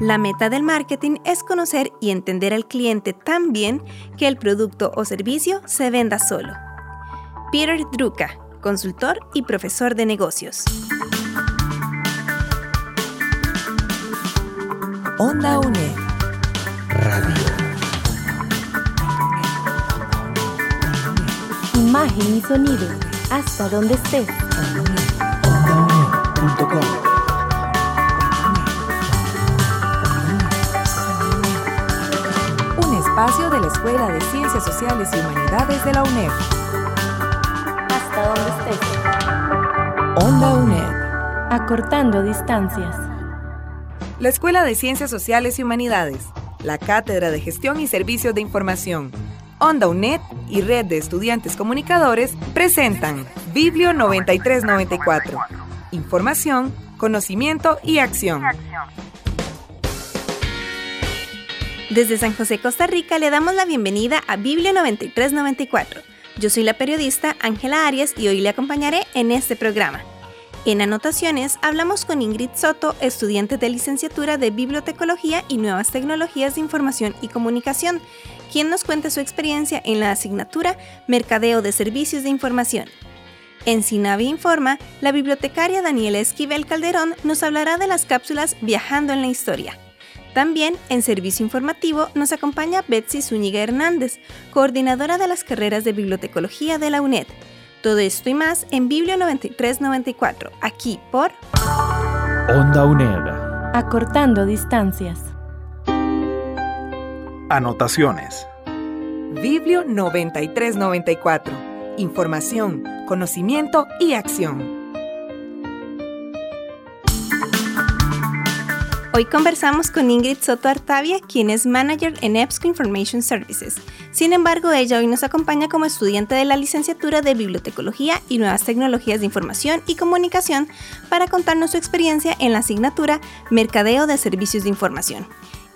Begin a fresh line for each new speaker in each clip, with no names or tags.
La meta del marketing es conocer y entender al cliente tan bien que el producto o servicio se venda solo. Peter Drucker, consultor y profesor de negocios.
Onda UNE. Radio.
Imagen y sonido. Hasta donde estés.
Un espacio de la Escuela de Ciencias Sociales y Humanidades de la UNED.
Hasta donde estés.
Onda UNED.
Acortando distancias.
La Escuela de Ciencias Sociales y Humanidades, la Cátedra de Gestión y Servicios de Información, Onda UNED y Red de Estudiantes Comunicadores presentan Biblio 9394. Información, conocimiento y acción.
Desde San José, Costa Rica, le damos la bienvenida a Biblio 9394. Yo soy la periodista Ángela Arias y hoy le acompañaré en este programa. En Anotaciones hablamos con Ingrid Soto, estudiante de licenciatura de Bibliotecología y Nuevas Tecnologías de Información y Comunicación, quien nos cuenta su experiencia en la asignatura Mercadeo de Servicios de Información. En Sinavi Informa, la bibliotecaria Daniela Esquivel Calderón nos hablará de las cápsulas Viajando en la Historia. También en servicio informativo nos acompaña Betsy Zúñiga Hernández, coordinadora de las carreras de bibliotecología de la UNED. Todo esto y más en Biblio 9394, aquí por
Onda UNED.
Acortando distancias.
Anotaciones.
Biblio 9394. Información, conocimiento y acción.
Hoy conversamos con Ingrid Soto Artavia, quien es manager en EBSCO Information Services. Sin embargo, ella hoy nos acompaña como estudiante de la licenciatura de Bibliotecología y Nuevas Tecnologías de Información y Comunicación para contarnos su experiencia en la asignatura Mercadeo de Servicios de Información.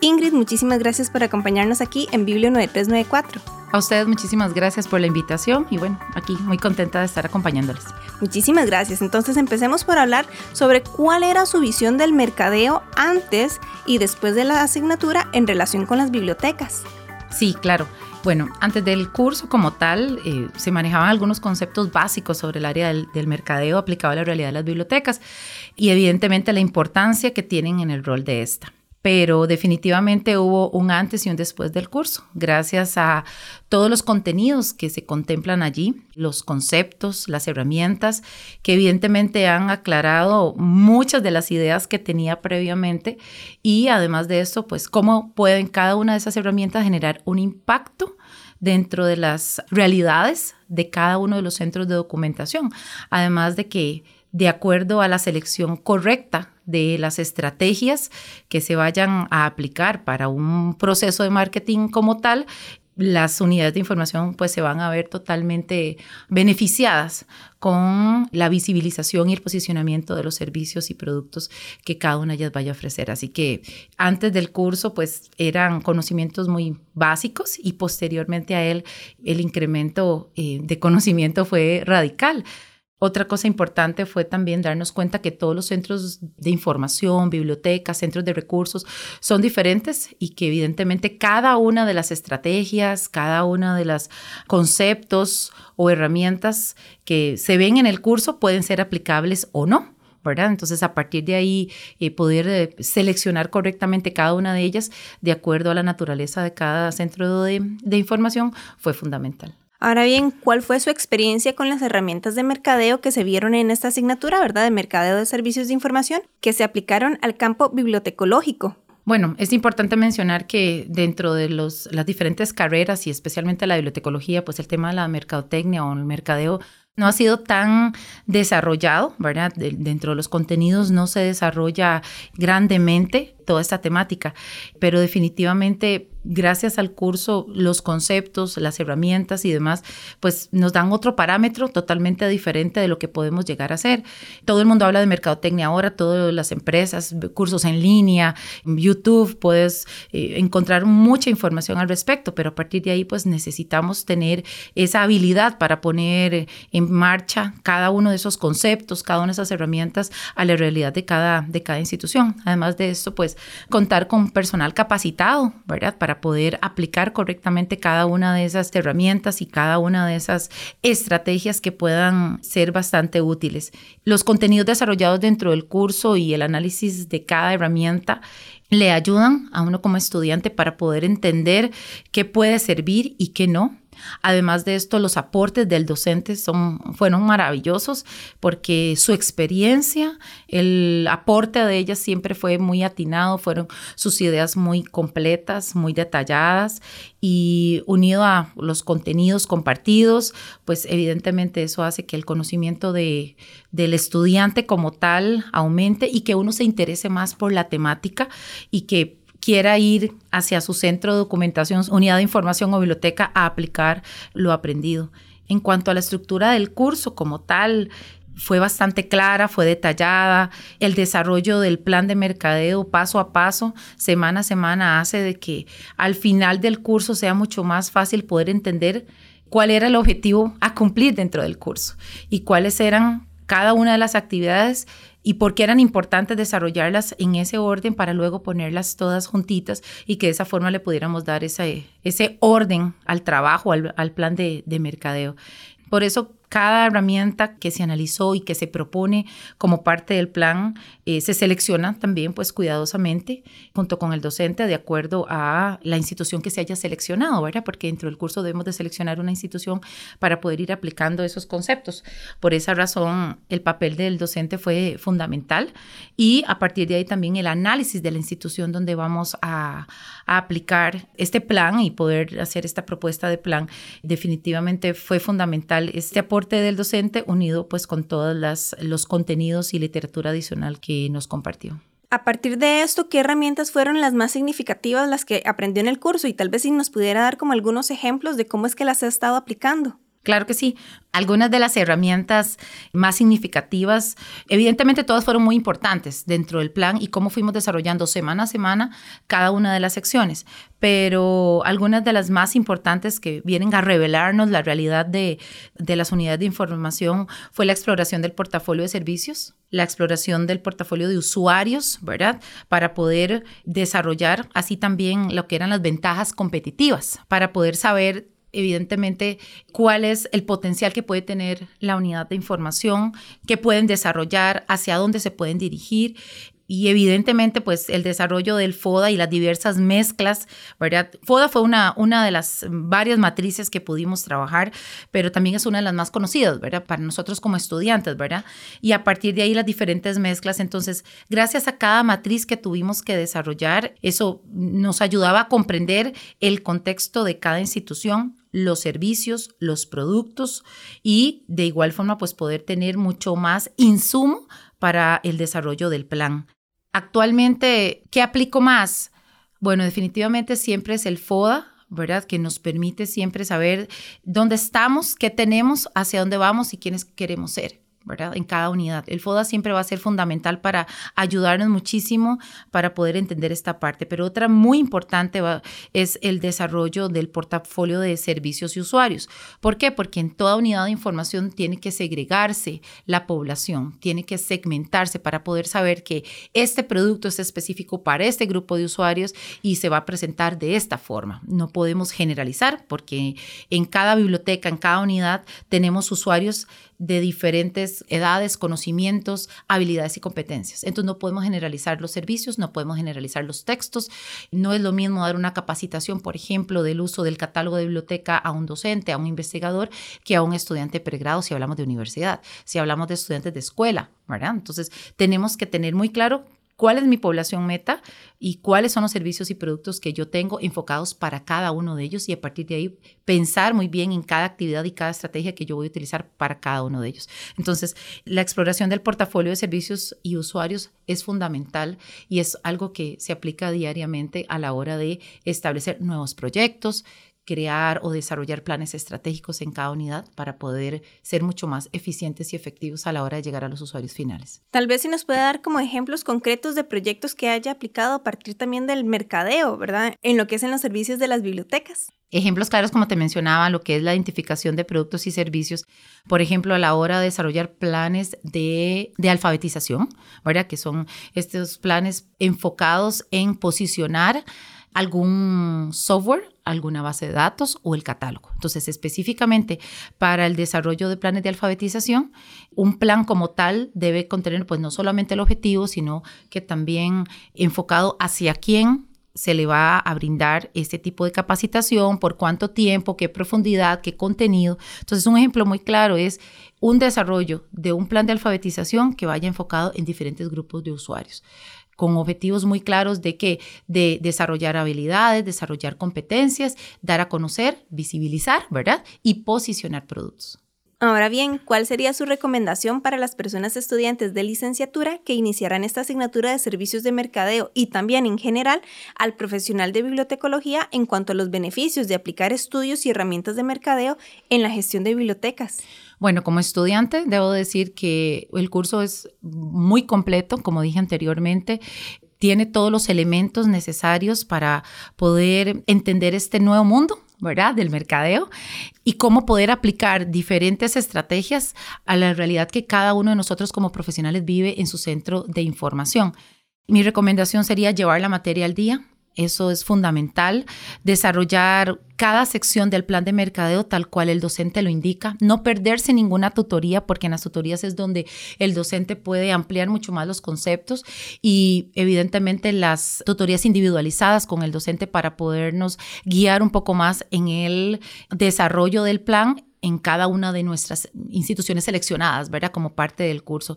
Ingrid, muchísimas gracias por acompañarnos aquí en Biblio 9394.
A ustedes muchísimas gracias por la invitación y bueno, aquí muy contenta de estar acompañándoles.
Muchísimas gracias. Entonces empecemos por hablar sobre cuál era su visión del mercadeo antes y después de la asignatura en relación con las bibliotecas.
Sí, claro. Bueno, antes del curso como tal, eh, se manejaban algunos conceptos básicos sobre el área del, del, mercadeo aplicado a la realidad de las bibliotecas y evidentemente la importancia que tienen en el rol de esta pero definitivamente hubo un antes y un después del curso, gracias a todos los contenidos que se contemplan allí, los conceptos, las herramientas, que evidentemente han aclarado muchas de las ideas que tenía previamente y además de eso, pues cómo pueden cada una de esas herramientas generar un impacto dentro de las realidades de cada uno de los centros de documentación, además de que de acuerdo a la selección correcta de las estrategias que se vayan a aplicar para un proceso de marketing como tal, las unidades de información pues se van a ver totalmente beneficiadas con la visibilización y el posicionamiento de los servicios y productos que cada una de ellas vaya a ofrecer. Así que antes del curso pues eran conocimientos muy básicos y posteriormente a él el incremento eh, de conocimiento fue radical. Otra cosa importante fue también darnos cuenta que todos los centros de información, bibliotecas, centros de recursos son diferentes y que evidentemente cada una de las estrategias, cada una de los conceptos o herramientas que se ven en el curso pueden ser aplicables o no. ¿verdad? Entonces, a partir de ahí, eh, poder eh, seleccionar correctamente cada una de ellas de acuerdo a la naturaleza de cada centro de, de información fue fundamental.
Ahora bien, ¿cuál fue su experiencia con las herramientas de mercadeo que se vieron en esta asignatura, verdad? De mercadeo de servicios de información que se aplicaron al campo bibliotecológico.
Bueno, es importante mencionar que dentro de los, las diferentes carreras y especialmente la bibliotecología, pues el tema de la mercadotecnia o el mercadeo no ha sido tan desarrollado, ¿verdad? dentro de los contenidos no se desarrolla grandemente toda esta temática, pero definitivamente gracias al curso los conceptos, las herramientas y demás, pues nos dan otro parámetro totalmente diferente de lo que podemos llegar a hacer. Todo el mundo habla de mercadotecnia ahora, todas las empresas, cursos en línea, YouTube, puedes eh, encontrar mucha información al respecto, pero a partir de ahí pues necesitamos tener esa habilidad para poner en marcha cada uno de esos conceptos, cada una de esas herramientas a la realidad de cada, de cada institución. Además de eso, pues contar con personal capacitado, ¿verdad? Para poder aplicar correctamente cada una de esas herramientas y cada una de esas estrategias que puedan ser bastante útiles. Los contenidos desarrollados dentro del curso y el análisis de cada herramienta le ayudan a uno como estudiante para poder entender qué puede servir y qué no Además de esto, los aportes del docente son, fueron maravillosos porque su experiencia, el aporte de ella siempre fue muy atinado, fueron sus ideas muy completas, muy detalladas y unido a los contenidos compartidos, pues evidentemente eso hace que el conocimiento de, del estudiante como tal aumente y que uno se interese más por la temática y que quiera ir hacia su centro de documentación, unidad de información o biblioteca a aplicar lo aprendido. En cuanto a la estructura del curso como tal, fue bastante clara, fue detallada. El desarrollo del plan de mercadeo paso a paso, semana a semana, hace de que al final del curso sea mucho más fácil poder entender cuál era el objetivo a cumplir dentro del curso y cuáles eran cada una de las actividades y por qué eran importantes desarrollarlas en ese orden para luego ponerlas todas juntitas y que de esa forma le pudiéramos dar ese, orden al trabajo, al, al plan de, de mercadeo. Por eso cada herramienta que se analizó y que se propone como parte del plan eh, se selecciona también pues cuidadosamente junto con el docente de acuerdo a la institución que se haya seleccionado, ¿verdad? Porque dentro del curso debemos de seleccionar una institución para poder ir aplicando esos conceptos. Por esa razón el papel del docente fue fundamental y a partir de ahí también el análisis de la institución donde vamos a, a aplicar este plan y poder hacer esta propuesta de plan definitivamente fue fundamental este aporte del docente unido pues con todos los contenidos y literatura adicional que nos compartió.
A partir de esto, ¿qué herramientas fueron las más significativas las que aprendió en el curso? Y tal vez si nos pudiera dar como algunos ejemplos de cómo es que las ha estado aplicando.
Claro que sí. Algunas de las herramientas más significativas, evidentemente todas fueron muy importantes dentro del plan y cómo fuimos desarrollando semana a semana cada una de las secciones, pero algunas de las más importantes que vienen a revelarnos la realidad de, de las unidades de información fue la exploración del portafolio de servicios, la exploración del portafolio de usuarios, ¿verdad? Para poder desarrollar así también lo que eran las ventajas competitivas, para poder saber evidentemente cuál es el potencial que puede tener la unidad de información, qué pueden desarrollar, hacia dónde se pueden dirigir y evidentemente pues el desarrollo del FODA y las diversas mezclas, ¿verdad? FODA fue una, una de las varias matrices que pudimos trabajar, pero también es una de las más conocidas, ¿verdad? Para nosotros como estudiantes, ¿verdad? Y a partir de ahí las diferentes mezclas, entonces gracias a cada matriz que tuvimos que desarrollar, eso nos ayudaba a comprender el contexto de cada institución, los servicios, los productos y de igual forma pues poder tener mucho más insumo para el desarrollo del plan. Actualmente, ¿qué aplico más? Bueno, definitivamente siempre es el FODA, ¿verdad? Que nos permite siempre saber dónde estamos, qué tenemos, hacia dónde vamos y quiénes queremos ser. En cada unidad. El FODA siempre va a ser fundamental para ayudarnos muchísimo para poder entender esta parte. Pero otra muy importante es el desarrollo del portafolio de servicios y usuarios. ¿Por qué? Porque en toda unidad de información tiene que segregarse la población, tiene que segmentarse para poder saber que este producto es específico para este grupo de usuarios y se va a presentar de esta forma. No podemos generalizar porque en cada biblioteca, en cada unidad, tenemos usuarios de diferentes edades, conocimientos, habilidades y competencias. Entonces no podemos generalizar los servicios, no podemos generalizar los textos. No es lo mismo dar una capacitación, por ejemplo, del uso del catálogo de biblioteca a un docente, a un investigador, que a un estudiante pregrado si hablamos de universidad, si hablamos de estudiantes de escuela, ¿verdad? Entonces tenemos que tener muy claro cuál es mi población meta y cuáles son los servicios y productos que yo tengo enfocados para cada uno de ellos y a partir de ahí pensar muy bien en cada actividad y cada estrategia que yo voy a utilizar para cada uno de ellos. Entonces, la exploración del portafolio de servicios y usuarios es fundamental y es algo que se aplica diariamente a la hora de establecer nuevos proyectos, crear o desarrollar planes estratégicos en cada unidad para poder ser mucho más eficientes y efectivos a la hora de llegar a los usuarios finales.
Tal vez si nos puede dar como ejemplos concretos de proyectos que haya aplicado a partir también del mercadeo, ¿verdad? En lo que es en los servicios de las bibliotecas.
Ejemplos claros, como te mencionaba, lo que es la identificación de productos y servicios, por ejemplo, a la hora de desarrollar planes de, de alfabetización, ¿verdad? Que son estos planes enfocados en posicionar algún software, alguna base de datos o el catálogo. Entonces, específicamente para el desarrollo de planes de alfabetización, un plan como tal debe contener pues no solamente el objetivo, sino que también enfocado hacia quién se le va a brindar este tipo de capacitación, por cuánto tiempo, qué profundidad, qué contenido. Entonces, un ejemplo muy claro es un desarrollo de un plan de alfabetización que vaya enfocado en diferentes grupos de usuarios con objetivos muy claros de que de desarrollar habilidades, desarrollar competencias, dar a conocer, visibilizar, ¿verdad? Y posicionar productos.
Ahora bien, ¿cuál sería su recomendación para las personas estudiantes de licenciatura que iniciarán esta asignatura de servicios de mercadeo y también en general al profesional de bibliotecología en cuanto a los beneficios de aplicar estudios y herramientas de mercadeo en la gestión de bibliotecas?
Bueno, como estudiante, debo decir que el curso es muy completo, como dije anteriormente tiene todos los elementos necesarios para poder entender este nuevo mundo, ¿verdad? Del mercadeo y cómo poder aplicar diferentes estrategias a la realidad que cada uno de nosotros como profesionales vive en su centro de información. Mi recomendación sería llevar la materia al día, eso es fundamental. Desarrollar cada sección del plan de mercadeo tal cual el docente lo indica. No perderse ninguna tutoría, porque en las tutorías es donde el docente puede ampliar mucho más los conceptos y evidentemente las tutorías individualizadas con el docente para podernos guiar un poco más en el desarrollo del plan en cada una de nuestras instituciones seleccionadas, ¿verdad? Como parte del curso.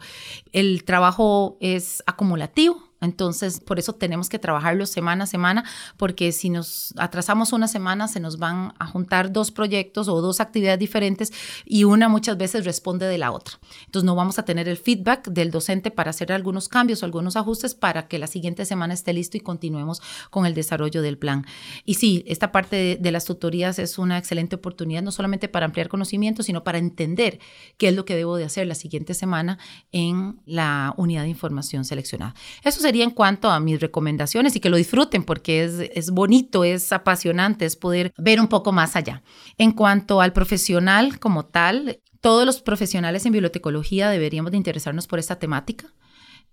El trabajo es acumulativo, entonces, por eso tenemos que trabajarlo semana a semana, porque si nos atrasamos una semana, se nos van a juntar dos proyectos o dos actividades diferentes y una muchas veces responde de la otra. Entonces, no vamos a tener el feedback del docente para hacer algunos cambios o algunos ajustes para que la siguiente semana esté listo y continuemos con el desarrollo del plan. Y sí, esta parte de, las tutorías es una excelente oportunidad, no solamente para ampliar conocimiento, sino para entender qué es lo que debo de hacer la siguiente semana en la unidad de información seleccionada. Eso sería en cuanto a mis recomendaciones y que lo disfruten porque es, es bonito, es apasionante, es poder ver un poco más allá. En cuanto al profesional como tal, todos los profesionales en bibliotecología deberíamos de interesarnos por esta temática.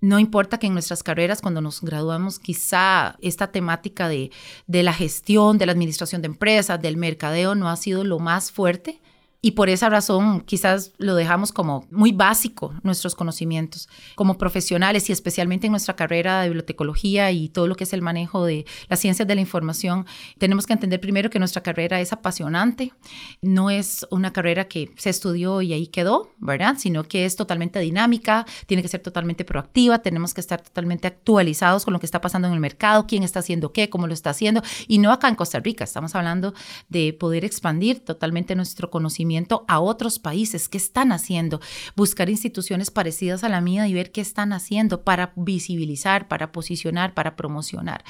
No importa que en nuestras carreras, cuando nos graduamos, quizá esta temática de, de la gestión, de la administración de empresas, del mercadeo, no ha sido lo más fuerte y por esa razón quizás lo dejamos como muy básico nuestros conocimientos como profesionales y especialmente en nuestra carrera de bibliotecología y todo lo que es el manejo de las ciencias de la información. Tenemos que entender primero que nuestra carrera es apasionante, no es una carrera que se estudió y ahí quedó, ¿verdad? Sino que es totalmente dinámica, tiene que ser totalmente proactiva, tenemos que estar totalmente actualizados con lo que está pasando en el mercado, quién está haciendo qué, cómo lo está haciendo y no acá en Costa Rica, estamos hablando de poder expandir totalmente nuestro conocimiento a otros países, qué están haciendo, buscar instituciones parecidas a la mía y ver qué están haciendo para visibilizar, para posicionar, para promocionar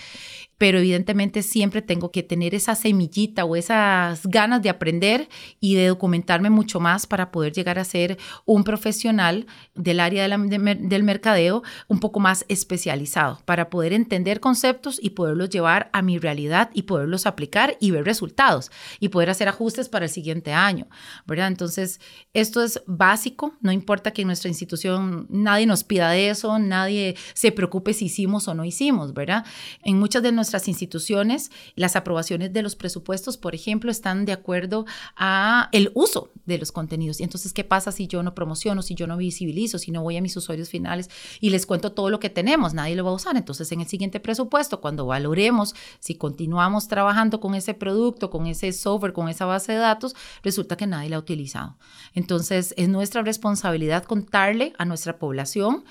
pero evidentemente siempre tengo que tener esa semillita o esas ganas de aprender y de documentarme mucho más para poder llegar a ser un profesional del área del mercadeo un poco más especializado, para poder entender conceptos y poderlos llevar a mi realidad y poderlos aplicar y ver resultados y poder hacer ajustes para el siguiente año, ¿verdad? Entonces, esto es básico, no importa que en nuestra institución nadie nos pida de eso, nadie se preocupe si hicimos o no hicimos, ¿verdad? En muchas de nuestras instituciones, las aprobaciones de los presupuestos, por ejemplo, están de acuerdo a el uso de los contenidos. Y entonces, ¿qué pasa si yo no promociono, si yo no visibilizo, si no voy a mis usuarios finales y les cuento todo lo que tenemos? Nadie lo va a usar. Entonces, en el siguiente presupuesto, cuando valoremos si continuamos trabajando con ese producto, con ese software, con esa base de datos, resulta que nadie la ha utilizado. Entonces, es nuestra responsabilidad contarle a nuestra población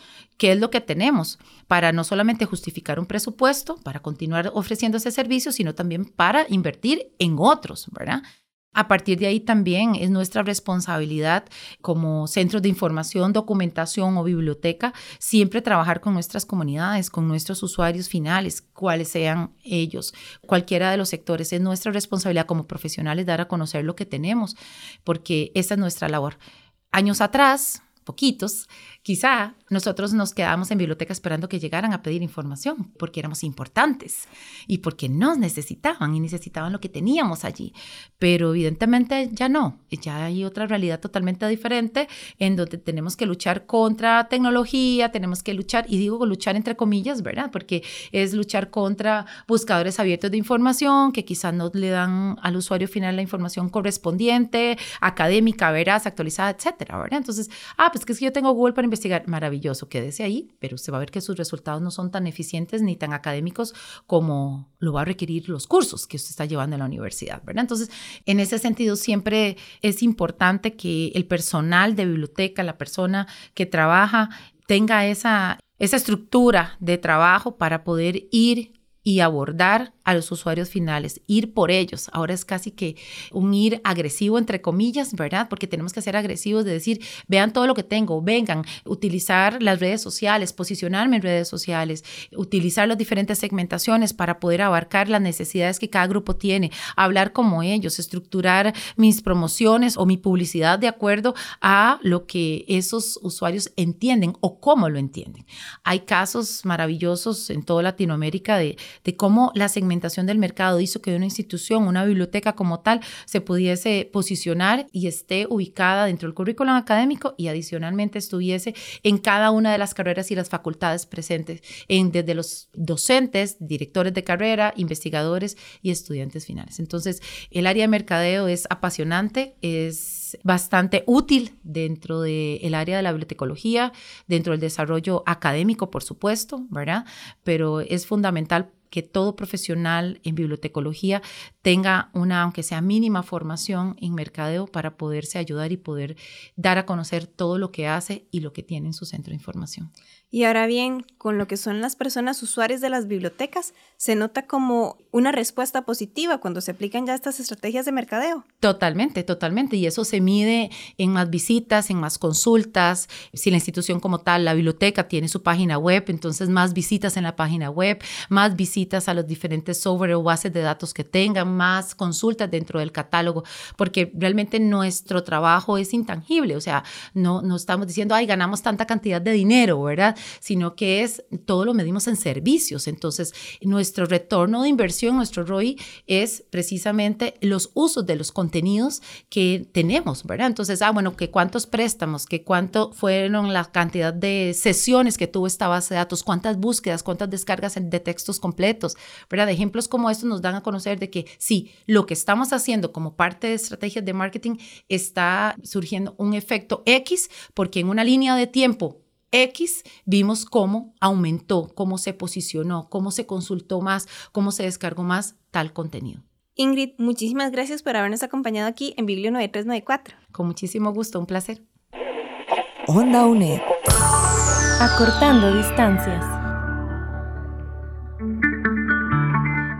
qué es lo que tenemos para no solamente justificar un presupuesto, para continuar ofreciendo ese servicio, sino también para invertir en otros, ¿verdad? A partir de ahí también es nuestra responsabilidad como centros de información, documentación o biblioteca siempre trabajar con nuestras comunidades, con nuestros usuarios finales, cuales sean ellos, cualquiera de los sectores. Es nuestra responsabilidad como profesionales dar a conocer lo que tenemos, porque esa es nuestra labor. Años atrás, poquitos, quizá nosotros nos quedábamos en biblioteca esperando que llegaran a pedir información porque éramos importantes y porque nos necesitaban y necesitaban lo que teníamos allí. Pero evidentemente ya no, ya hay otra realidad totalmente diferente en donde tenemos que luchar contra tecnología, tenemos que luchar, y digo luchar entre comillas, ¿verdad? Porque es luchar contra buscadores abiertos de información que quizá no le dan al usuario final la información correspondiente, académica, veraz, actualizada, etcétera, ¿verdad? Entonces, ah, pues que si yo tengo Google para investigar, maravilloso, quédese ahí, pero se va a ver que sus resultados no son tan eficientes ni tan académicos como lo va a requerir los cursos que usted está llevando en la universidad, ¿verdad? Entonces, en ese sentido, siempre es importante que el personal de biblioteca, la persona que trabaja, tenga esa, esa estructura de trabajo para poder ir y abordar a los usuarios finales, ir por ellos. Ahora es casi que un ir agresivo, entre comillas, ¿verdad? Porque tenemos que ser agresivos de decir, vean todo lo que tengo, vengan, utilizar las redes sociales, posicionarme en redes sociales, utilizar las diferentes segmentaciones para poder abarcar las necesidades que cada grupo tiene, hablar como ellos, estructurar mis promociones o mi publicidad de acuerdo a lo que esos usuarios entienden o cómo lo entienden. Hay casos maravillosos en toda Latinoamérica de, de cómo la segmentación del mercado hizo que una institución, una biblioteca como tal, se pudiese posicionar y esté ubicada dentro del currículum académico y adicionalmente estuviese en cada una de las carreras y las facultades presentes, en, desde los docentes, directores de carrera, investigadores y estudiantes finales. Entonces, el área de mercadeo es apasionante, es bastante útil dentro del área de la bibliotecología, dentro del desarrollo académico, por supuesto, ¿verdad? Pero es fundamental que todo profesional en bibliotecología tenga una, aunque sea mínima, formación en mercadeo para poderse ayudar y poder dar a conocer todo lo que hace y lo que tiene en su centro de información.
Y ahora bien, con lo que son las personas usuarias de las bibliotecas, se nota como una respuesta positiva cuando se aplican ya estas estrategias de mercadeo.
Totalmente, totalmente. Y eso se mide en más visitas, en más consultas. Si la institución como tal, la biblioteca, tiene su página web, entonces más visitas en la página web, más visitas a los diferentes software o bases de datos que tengan, más consultas dentro del catálogo, porque realmente nuestro trabajo es intangible. O sea, no, no estamos diciendo, ay, ganamos tanta cantidad de dinero, ¿verdad? sino que es todo lo medimos en servicios. Entonces, nuestro retorno de inversión, nuestro ROI, es precisamente los usos de los contenidos que tenemos, ¿verdad? Entonces, ah, bueno, que cuántos préstamos, que cuánto fueron la cantidad de sesiones que tuvo esta base de datos, cuántas búsquedas, cuántas descargas de textos completos, ¿verdad? Ejemplos como estos nos dan a conocer de que sí, lo que estamos haciendo como parte de estrategias de marketing está surgiendo un efecto X, porque en una línea de tiempo X, vimos cómo aumentó, cómo se posicionó, cómo se consultó más, cómo se descargó más tal contenido.
Ingrid, muchísimas gracias por habernos acompañado aquí en Biblio 9394.
Con muchísimo gusto, un placer.
Onda UNED.
Acortando distancias.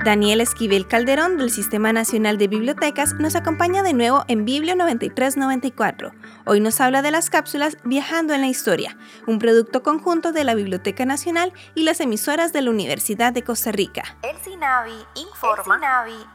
Daniel Esquivel Calderón del Sistema Nacional de Bibliotecas nos acompaña de nuevo en Biblio 9394. Hoy nos habla de las cápsulas Viajando en la Historia, un producto conjunto de la Biblioteca Nacional y las emisoras de la Universidad de Costa Rica.
El SINAVI informa,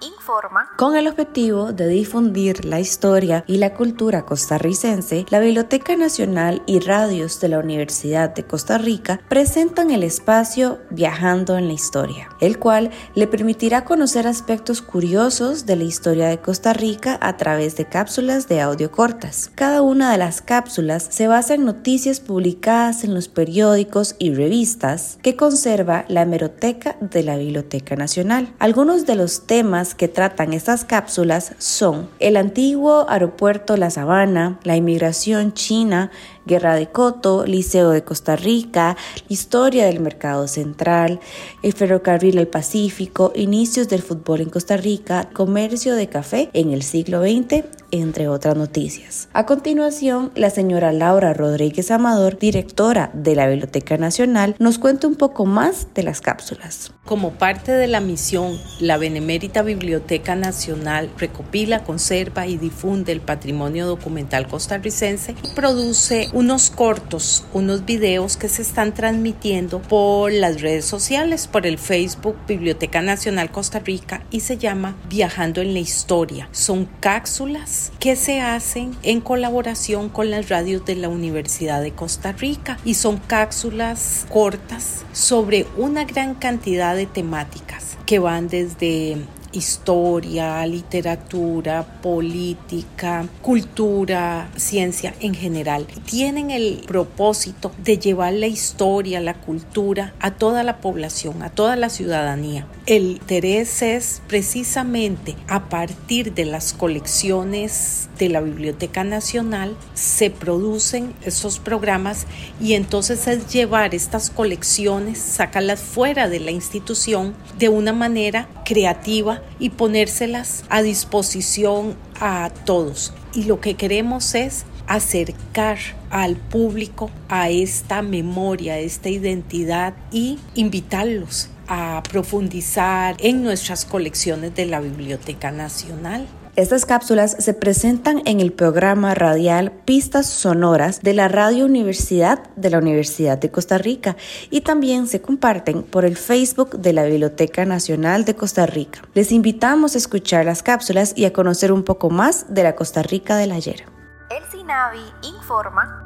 informa.
Con el objetivo de difundir la historia y la cultura costarricense, la Biblioteca Nacional y radios de la Universidad de Costa Rica presentan el espacio Viajando en la Historia, el cual le permite permitirá conocer aspectos curiosos de la historia de Costa Rica a través de cápsulas de audio cortas. Cada una de las cápsulas se basa en noticias publicadas en los periódicos y revistas que conserva la hemeroteca de la Biblioteca Nacional. Algunos de los temas que tratan estas cápsulas son el antiguo aeropuerto La Sabana, la inmigración china, Guerra de Coto, Liceo de Costa Rica, Historia del Mercado Central, el Ferrocarril del Pacífico, inicios del fútbol en Costa Rica, comercio de café en el siglo XX, entre otras noticias. A continuación, la señora Laura Rodríguez Amador, directora de la Biblioteca Nacional, nos cuenta un poco más de las cápsulas.
Como parte de la misión, la Benemérita Biblioteca Nacional recopila, conserva y difunde el patrimonio documental costarricense y produce unos cortos, unos videos que se están transmitiendo por las redes sociales, por el Facebook Biblioteca Nacional Costa Rica y se llama Viajando en la Historia. Son cápsulas que se hacen en colaboración con las radios de la Universidad de Costa Rica y son cápsulas cortas sobre una gran cantidad de temáticas que van desde historia, literatura, política, cultura, ciencia en general. Tienen el propósito de llevar la historia, la cultura a toda la población, a toda la ciudadanía. El interés es precisamente a partir de las colecciones de la Biblioteca Nacional se producen esos programas y entonces es llevar estas colecciones, sacarlas fuera de la institución de una manera creativa y ponérselas a disposición a todos. Y lo que queremos es acercar al público a esta memoria, a esta identidad y invitarlos a profundizar en nuestras colecciones de la Biblioteca Nacional.
Estas cápsulas se presentan en el programa radial Pistas Sonoras de la Radio Universidad de la Universidad de Costa Rica y también se comparten por el Facebook de la Biblioteca Nacional de Costa Rica. Les invitamos a escuchar las cápsulas y a conocer un poco más de la Costa Rica del ayer.
El SINAVI informa.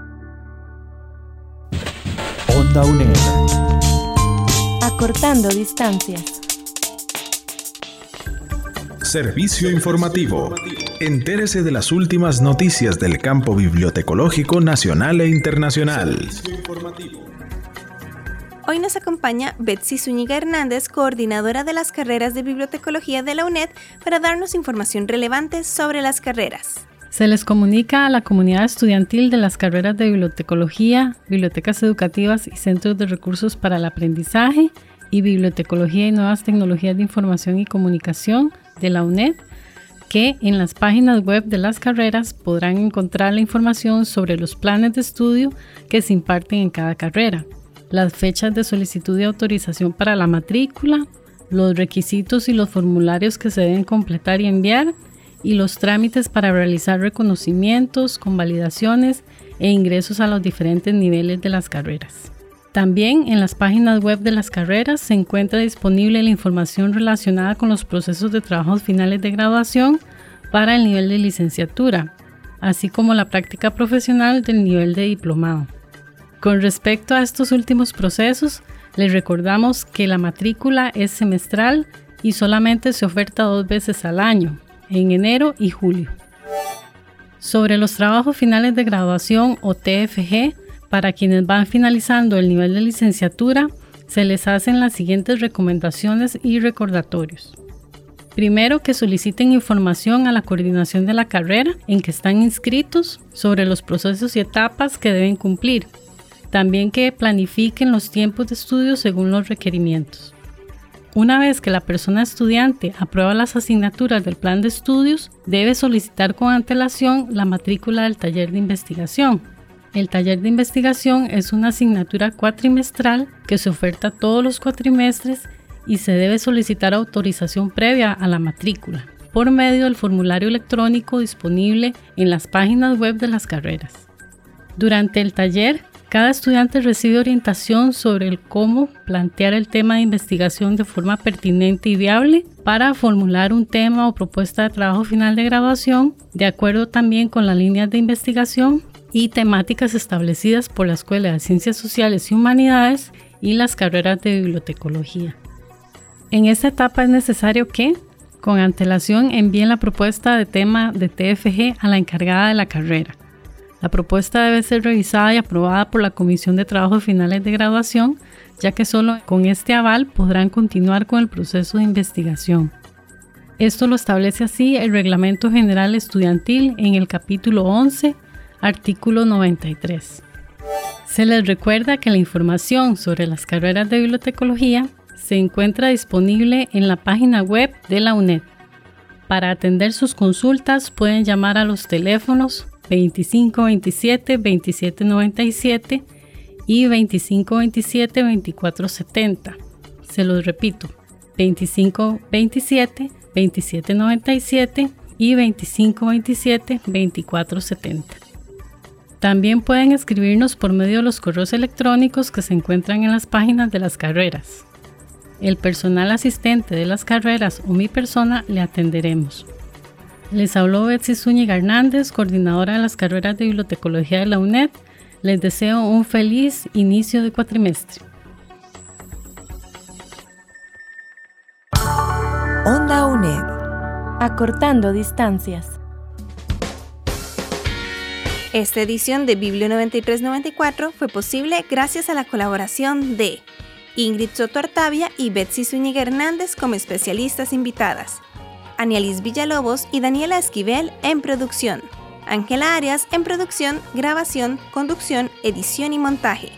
Onda UNED.
Acortando distancias.
Servicio informativo. Entérese de las últimas noticias del campo bibliotecológico nacional e internacional.
Hoy nos acompaña Betsy Zúñiga Hernández, coordinadora de las carreras de bibliotecología de la UNED, para darnos información relevante sobre las carreras.
Se les comunica a la comunidad estudiantil de las carreras de bibliotecología, bibliotecas educativas y centros de recursos para el aprendizaje y bibliotecología y nuevas tecnologías de información y comunicación de la UNED que en las páginas web de las carreras podrán encontrar la información sobre los planes de estudio que se imparten en cada carrera, las fechas de solicitud de autorización para la matrícula, los requisitos y los formularios que se deben completar y enviar, y los trámites para realizar reconocimientos, convalidaciones e ingresos a los diferentes niveles de las carreras. También en las páginas web de las carreras se encuentra disponible la información relacionada con los procesos de trabajos finales de graduación para el nivel de licenciatura, así como la práctica profesional del nivel de diplomado. Con respecto a estos últimos procesos, les recordamos que la matrícula es semestral y solamente se oferta dos veces al año, en enero y julio. Sobre los trabajos finales de graduación o TFG, para quienes van finalizando el nivel de licenciatura, se les hacen las siguientes recomendaciones y recordatorios. Primero, que soliciten información a la coordinación de la carrera en que están inscritos sobre los procesos y etapas que deben cumplir. También que planifiquen los tiempos de estudio según los requerimientos. Una vez que la persona estudiante aprueba las asignaturas del plan de estudios, debe solicitar con antelación la matrícula del taller de investigación, el taller de investigación es una asignatura cuatrimestral que se oferta todos los cuatrimestres y se debe solicitar autorización previa a la matrícula por medio del formulario electrónico disponible en las páginas web de las carreras. Durante el taller, cada estudiante recibe orientación sobre el cómo plantear el tema de investigación de forma pertinente y viable para formular un tema o propuesta de trabajo final de graduación, de acuerdo también con las líneas de investigación y temáticas establecidas por la Escuela de Ciencias Sociales y Humanidades y las carreras de bibliotecología. En esta etapa es necesario que, con antelación, envíen la propuesta de tema de TFG a la encargada de la carrera. La propuesta debe ser revisada y aprobada por la Comisión de Trabajos Finales de Graduación, ya que solo con este aval podrán continuar con el proceso de investigación. Esto lo establece así el Reglamento General Estudiantil en el capítulo 11 Artículo 93. Se les recuerda que la información sobre las carreras de bibliotecología se encuentra disponible en la página web de la UNED. Para atender sus consultas pueden llamar a los teléfonos 2527-2797 y 2527-2470. Se los repito, 2527-2797 y 2527-2470. También pueden escribirnos por medio de los correos electrónicos que se encuentran en las páginas de las carreras. El personal asistente de las carreras o mi persona le atenderemos. Les habló Betsy Zúñiga Hernández, coordinadora de las carreras de bibliotecología de la UNED. Les deseo un feliz inicio de cuatrimestre.
Onda UNED.
Acortando distancias.
Esta edición de Biblio 9394 fue posible gracias a la colaboración de Ingrid Soto Artavia y Betsy Zúñiga Hernández como especialistas invitadas, Anialis Villalobos y Daniela Esquivel en producción, Ángela Arias en producción, grabación, conducción, edición y montaje.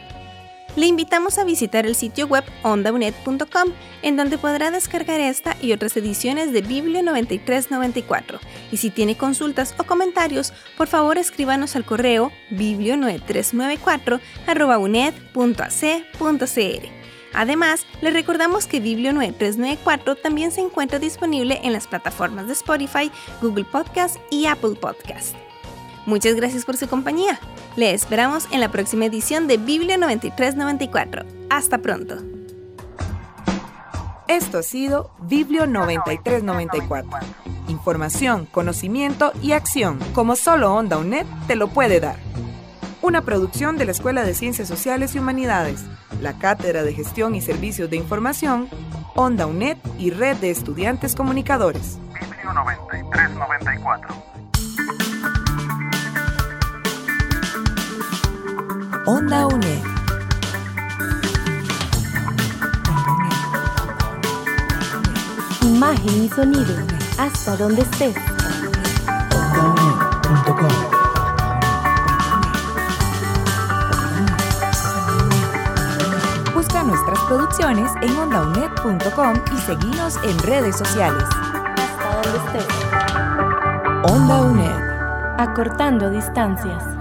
Le invitamos a visitar el sitio web ondaunet.com, en donde podrá descargar esta y otras ediciones de Biblio 9394. Y si tiene consultas o comentarios, por favor escríbanos al correo biblio9394.uned.ac.cr. Además, le recordamos que Biblio 9394 también se encuentra disponible en las plataformas de Spotify, Google Podcast y Apple Podcast. Muchas gracias por su compañía. Le esperamos en la próxima edición de Biblia 9394. Hasta pronto.
Esto ha sido Biblio 9394. Información, conocimiento y acción, como solo Onda UNED te lo puede dar. Una producción de la Escuela de Ciencias Sociales y Humanidades, la Cátedra de Gestión y Servicios de Información, Onda UNED y Red de Estudiantes Comunicadores.
Biblio 9394.
Onda UNED.
Imagen y sonido. Hasta donde estés.
Busca nuestras producciones en ondaunet.com y seguinos en redes sociales.
Hasta donde estés.
Onda UNED.
Acortando distancias.